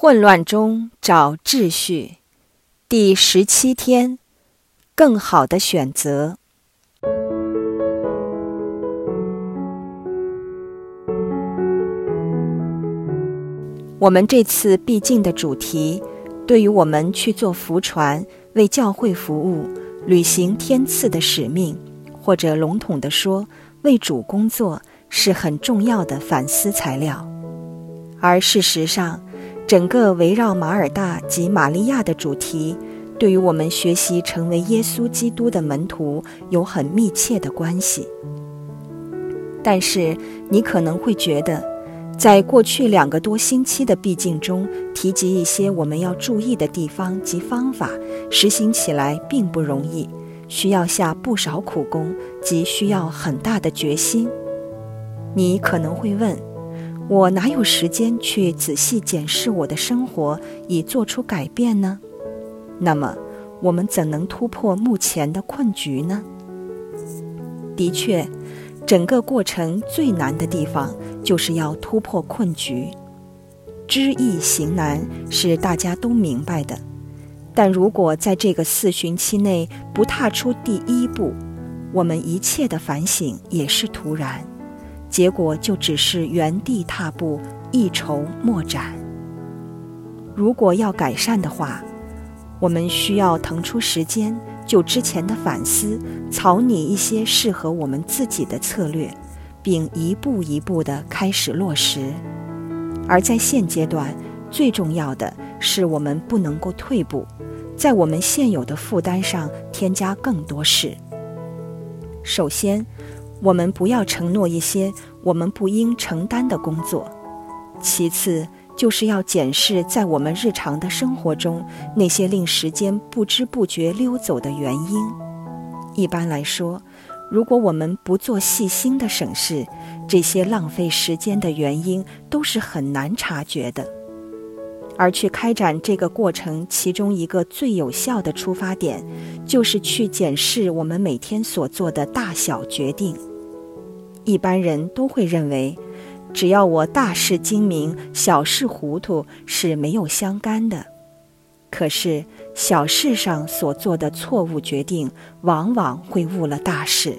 混乱中找秩序，第十七天，更好的选择。我们这次必经的主题，对于我们去做福传、为教会服务、履行天赐的使命，或者笼统地说，为主工作，是很重要的反思材料。而事实上，整个围绕马尔大及玛利亚的主题，对于我们学习成为耶稣基督的门徒有很密切的关系。但是，你可能会觉得，在过去两个多星期的闭境中，提及一些我们要注意的地方及方法，实行起来并不容易，需要下不少苦功及需要很大的决心。你可能会问。我哪有时间去仔细检视我的生活，以做出改变呢？那么，我们怎能突破目前的困局呢？的确，整个过程最难的地方就是要突破困局。知易行难是大家都明白的，但如果在这个四旬期内不踏出第一步，我们一切的反省也是徒然。结果就只是原地踏步，一筹莫展。如果要改善的话，我们需要腾出时间，就之前的反思，草拟一些适合我们自己的策略，并一步一步地开始落实。而在现阶段，最重要的是我们不能够退步，在我们现有的负担上添加更多事。首先。我们不要承诺一些我们不应承担的工作。其次，就是要检视在我们日常的生活中那些令时间不知不觉溜走的原因。一般来说，如果我们不做细心的审视，这些浪费时间的原因都是很难察觉的。而去开展这个过程，其中一个最有效的出发点，就是去检视我们每天所做的大小决定。一般人都会认为，只要我大事精明，小事糊涂是没有相干的。可是小事上所做的错误决定，往往会误了大事，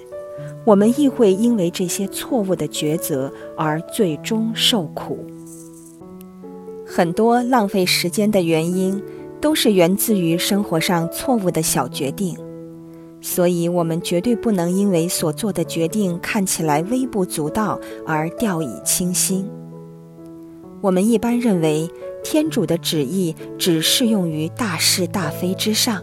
我们亦会因为这些错误的抉择而最终受苦。很多浪费时间的原因，都是源自于生活上错误的小决定，所以我们绝对不能因为所做的决定看起来微不足道而掉以轻心。我们一般认为，天主的旨意只适用于大是大非之上，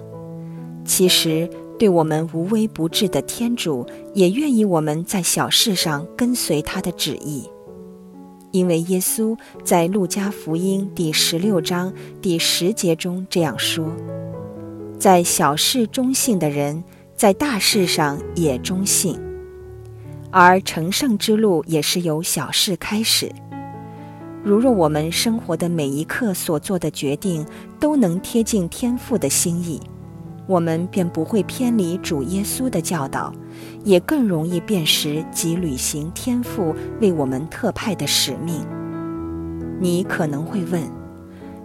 其实对我们无微不至的天主，也愿意我们在小事上跟随他的旨意。因为耶稣在路加福音第十六章第十节中这样说：“在小事中信的人，在大事上也中信。而成圣之路也是由小事开始。如若我们生活的每一刻所做的决定都能贴近天父的心意。”我们便不会偏离主耶稣的教导，也更容易辨识及履行天父为我们特派的使命。你可能会问：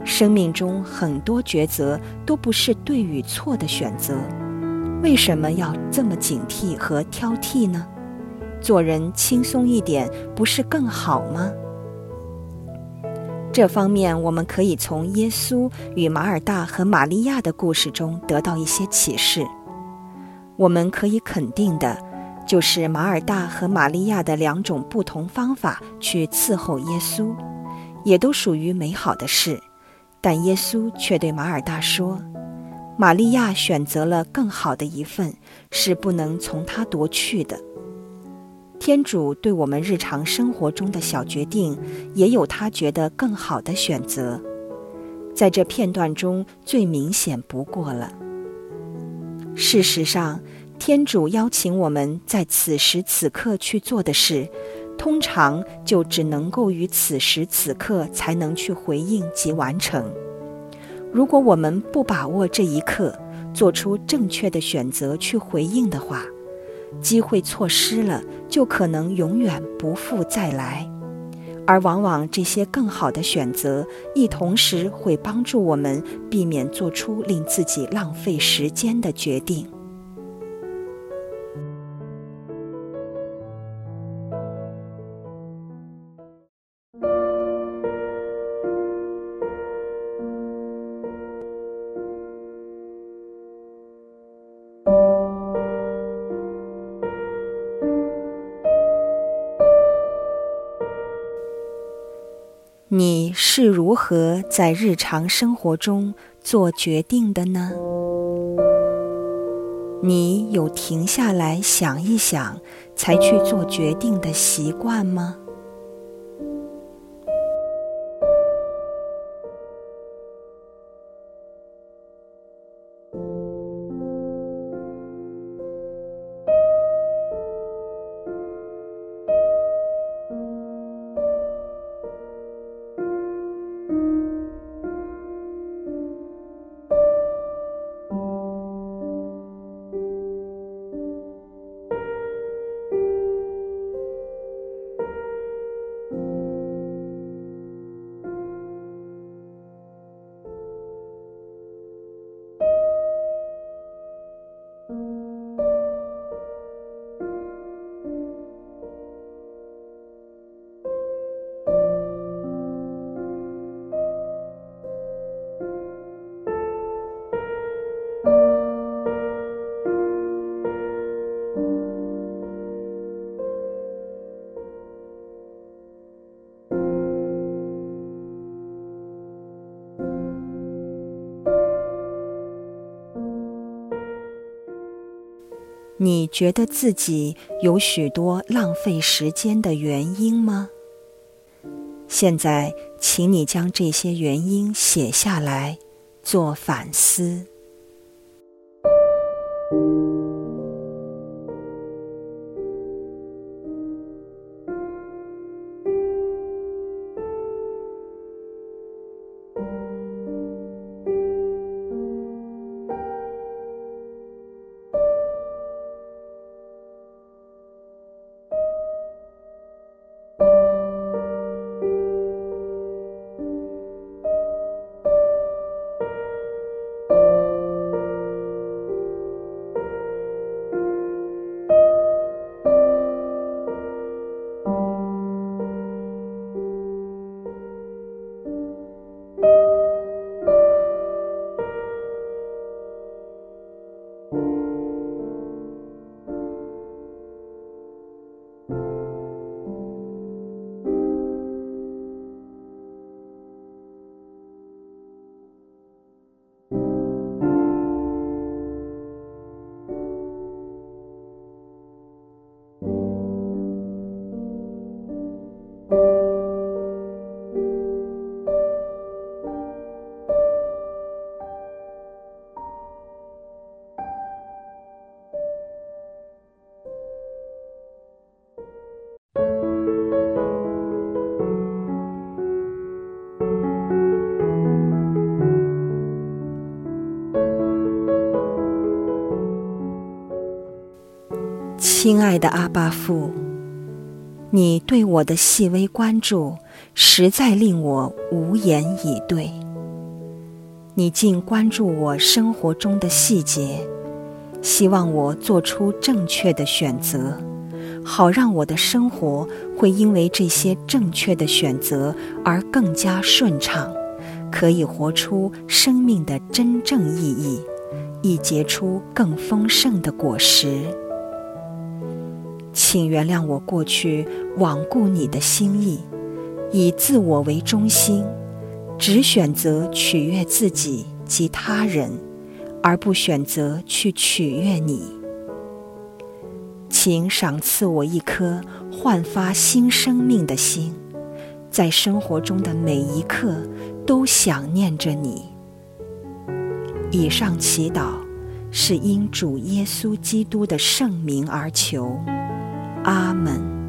生命中很多抉择都不是对与错的选择，为什么要这么警惕和挑剔呢？做人轻松一点，不是更好吗？这方面，我们可以从耶稣与马尔大和玛利亚的故事中得到一些启示。我们可以肯定的，就是马尔大和玛利亚的两种不同方法去伺候耶稣，也都属于美好的事。但耶稣却对马尔大说：“玛利亚选择了更好的一份，是不能从他夺去的。”天主对我们日常生活中的小决定，也有他觉得更好的选择，在这片段中最明显不过了。事实上，天主邀请我们在此时此刻去做的事，通常就只能够于此时此刻才能去回应及完成。如果我们不把握这一刻，做出正确的选择去回应的话，机会错失了，就可能永远不复再来，而往往这些更好的选择，亦同时会帮助我们避免做出令自己浪费时间的决定。你是如何在日常生活中做决定的呢？你有停下来想一想才去做决定的习惯吗？你觉得自己有许多浪费时间的原因吗？现在，请你将这些原因写下来，做反思。亲爱的阿巴父，你对我的细微关注，实在令我无言以对。你尽关注我生活中的细节，希望我做出正确的选择，好让我的生活会因为这些正确的选择而更加顺畅，可以活出生命的真正意义，以结出更丰盛的果实。请原谅我过去罔顾你的心意，以自我为中心，只选择取悦自己及他人，而不选择去取悦你。请赏赐我一颗焕发新生命的心，在生活中的每一刻都想念着你。以上祈祷是因主耶稣基督的圣名而求。阿门。